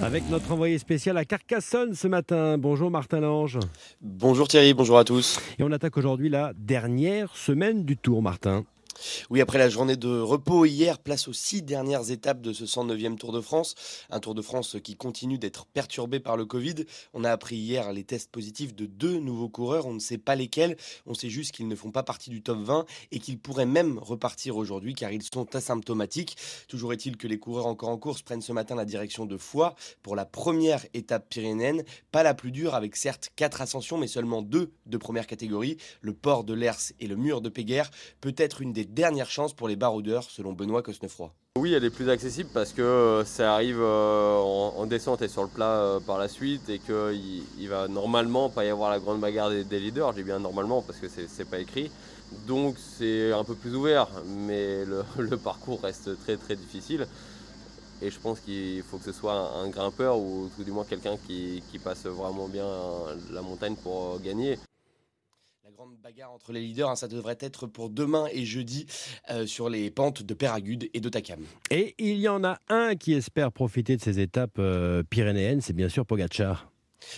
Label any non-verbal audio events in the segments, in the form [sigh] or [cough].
Avec notre envoyé spécial à Carcassonne ce matin. Bonjour Martin Lange. Bonjour Thierry, bonjour à tous. Et on attaque aujourd'hui la dernière semaine du Tour, Martin. Oui, après la journée de repos hier, place aux six dernières étapes de ce 109e Tour de France. Un Tour de France qui continue d'être perturbé par le Covid. On a appris hier les tests positifs de deux nouveaux coureurs. On ne sait pas lesquels. On sait juste qu'ils ne font pas partie du top 20 et qu'ils pourraient même repartir aujourd'hui car ils sont asymptomatiques. Toujours est-il que les coureurs encore en course prennent ce matin la direction de Foix pour la première étape pyrénéenne. Pas la plus dure avec certes quatre ascensions mais seulement deux de première catégorie. Le port de l'Ers et le mur de Péguerre. Peut-être une des dernière chance pour les baroudeurs, selon Benoît Cosnefroy. Oui, elle est plus accessible parce que euh, ça arrive euh, en descente et sur le plat euh, par la suite et qu'il il va normalement pas y avoir la grande bagarre des, leaders. J'ai bien normalement parce que c'est pas écrit. Donc c'est un peu plus ouvert, mais [laughs] le, parcours reste très très difficile. Et je pense qu'il faut que ce soit un, grimpeur ou tout du moins quelqu'un qui, qui passe vraiment bien la montagne pour gagner grande bagarre entre les leaders, hein, ça devrait être pour demain et jeudi euh, sur les pentes de Péragude et d'Otakam. Et il y en a un qui espère profiter de ces étapes euh, pyrénéennes, c'est bien sûr Pogacar.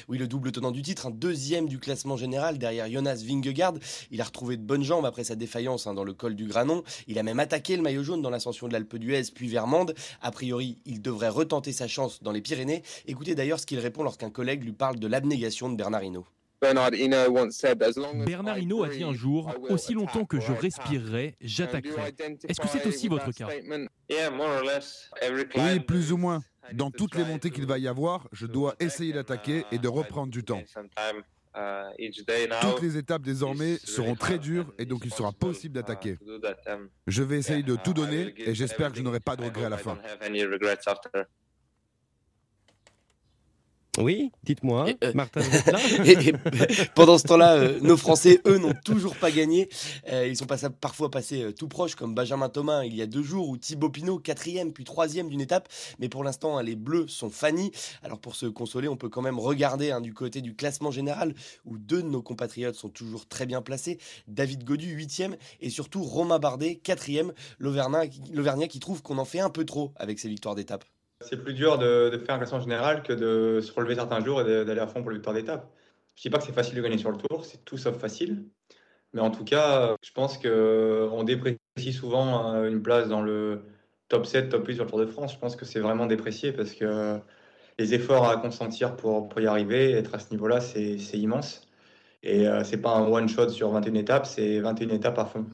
Oui, le double tenant du titre, un deuxième du classement général derrière Jonas Vingegaard. Il a retrouvé de bonnes jambes après sa défaillance hein, dans le col du Granon. Il a même attaqué le maillot jaune dans l'ascension de l'Alpe d'Huez puis Vermande. A priori, il devrait retenter sa chance dans les Pyrénées. Écoutez d'ailleurs ce qu'il répond lorsqu'un collègue lui parle de l'abnégation de Bernard Hinault. Bernard Hinault a dit un jour, aussi longtemps que je respirerai, j'attaquerai. Est-ce que c'est aussi votre cas Oui, plus ou moins. Dans toutes les montées qu'il va y avoir, je dois essayer d'attaquer et de reprendre du temps. Toutes les étapes désormais seront très dures et donc il sera possible d'attaquer. Je vais essayer de tout donner et j'espère que je n'aurai pas de regrets à la fin. Oui, dites-moi, euh, Martin. [laughs] [laughs] pendant ce temps-là, euh, nos Français, eux, n'ont toujours pas gagné. Euh, ils sont parfois passés tout proches, comme Benjamin Thomas il y a deux jours, ou Thibaut Pinot, quatrième puis troisième d'une étape. Mais pour l'instant, hein, les Bleus sont fannis. Alors pour se consoler, on peut quand même regarder hein, du côté du classement général, où deux de nos compatriotes sont toujours très bien placés. David Godu, huitième, et surtout Romain Bardet, quatrième. L'Auvergnat qui trouve qu'on en fait un peu trop avec ses victoires d'étape. C'est plus dur de, faire un classement général que de se relever certains jours et d'aller à fond pour le victoire d'étape. Je ne dis pas que c'est facile de gagner sur le tour, c'est tout sauf facile. Mais en tout cas, je pense qu'on déprécie souvent euh, une place dans le top 7, top 8 sur le Tour de France. Je pense que c'est vraiment déprécié parce que les efforts à consentir pour, pour y arriver, être à ce niveau-là, c'est immense. Et euh, c'est pas un one-shot sur 21 étapes, c'est 21 étapes à fond.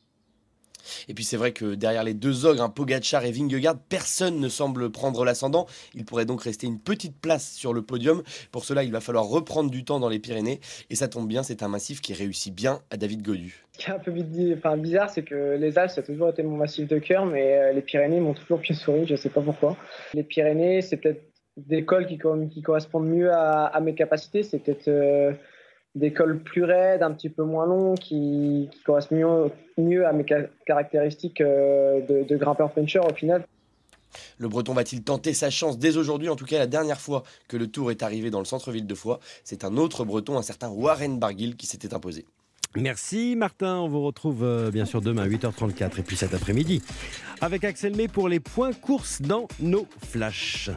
Et puis c'est vrai que derrière les deux ogres, Pogachar et Vingegaard, personne ne semble prendre l'ascendant. Il pourrait donc rester une petite place sur le podium. Pour cela, il va falloir reprendre du temps dans les Pyrénées. Et ça tombe bien, c'est un massif qui réussit bien à David Godu. Ce qui est un peu bizarre, c'est que les Alpes, ça a toujours été mon massif de cœur, mais euh, les Pyrénées m'ont toujours plus souri, je ne sais pas pourquoi. Les Pyrénées, c'est peut-être des cols qui, qui, correspondent mieux à, mes capacités. C'est peut-être... Euh, des cols plus raides, un petit peu moins longs, qui, correspondent mieux, à mes caractéristiques euh, de, de grimpeur puncher au final. Le Breton va-t-il tenter sa chance dès aujourd'hui En tout cas, la dernière fois que le Tour est arrivé dans le centre-ville de Foix, c'est un autre Breton, un certain Warren Barguil, qui s'était imposé. Merci Martin, on vous retrouve euh, bien sûr demain à 8h34 et puis cet après-midi avec Axel May pour les points courses dans nos flashs.